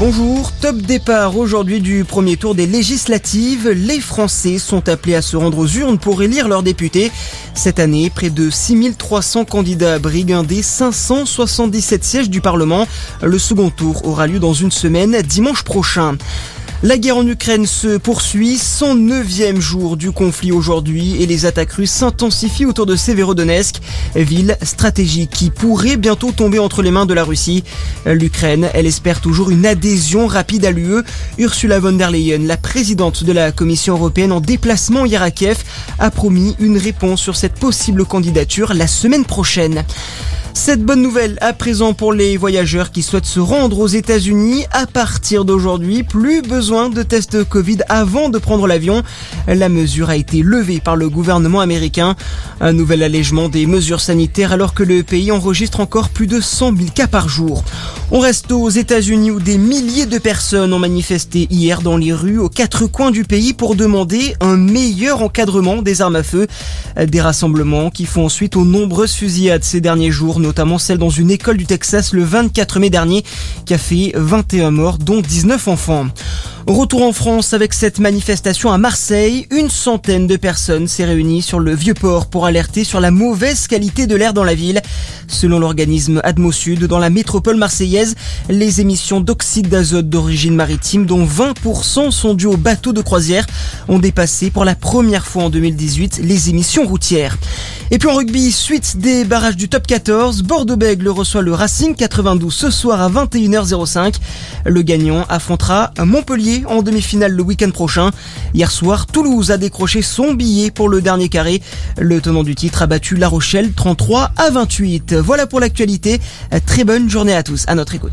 Bonjour, top départ aujourd'hui du premier tour des législatives. Les Français sont appelés à se rendre aux urnes pour élire leurs députés. Cette année, près de 6300 candidats briguent des 577 sièges du Parlement. Le second tour aura lieu dans une semaine, dimanche prochain. La guerre en Ukraine se poursuit, 109e jour du conflit aujourd'hui et les attaques russes s'intensifient autour de Severodonetsk, ville stratégique qui pourrait bientôt tomber entre les mains de la Russie. L'Ukraine, elle espère toujours une adhésion rapide à l'UE. Ursula von der Leyen, la présidente de la Commission européenne en déplacement hier à Kiev, a promis une réponse sur cette possible candidature la semaine prochaine. Cette bonne nouvelle à présent pour les voyageurs qui souhaitent se rendre aux États-Unis. À partir d'aujourd'hui, plus besoin de tests Covid avant de prendre l'avion. La mesure a été levée par le gouvernement américain. Un nouvel allègement des mesures sanitaires alors que le pays enregistre encore plus de 100 000 cas par jour. On reste aux États-Unis où des milliers de personnes ont manifesté hier dans les rues aux quatre coins du pays pour demander un meilleur encadrement des armes à feu. Des rassemblements qui font ensuite aux nombreuses fusillades ces derniers jours, notamment celle dans une école du Texas le 24 mai dernier qui a fait 21 morts dont 19 enfants. Retour en France avec cette manifestation à Marseille. Une centaine de personnes s'est réunie sur le Vieux-Port pour alerter sur la mauvaise qualité de l'air dans la ville. Selon l'organisme Atmosud, dans la métropole marseillaise, les émissions d'oxyde d'azote d'origine maritime, dont 20% sont dues aux bateaux de croisière, ont dépassé pour la première fois en 2018 les émissions routières. Et puis en rugby, suite des barrages du top 14, Bordeaux-Bègle reçoit le Racing 92 ce soir à 21h05. Le gagnant affrontera Montpellier en demi-finale le week-end prochain. Hier soir, Toulouse a décroché son billet pour le dernier carré. Le tenant du titre a battu La Rochelle 33 à 28. Voilà pour l'actualité. Très bonne journée à tous. À notre écoute.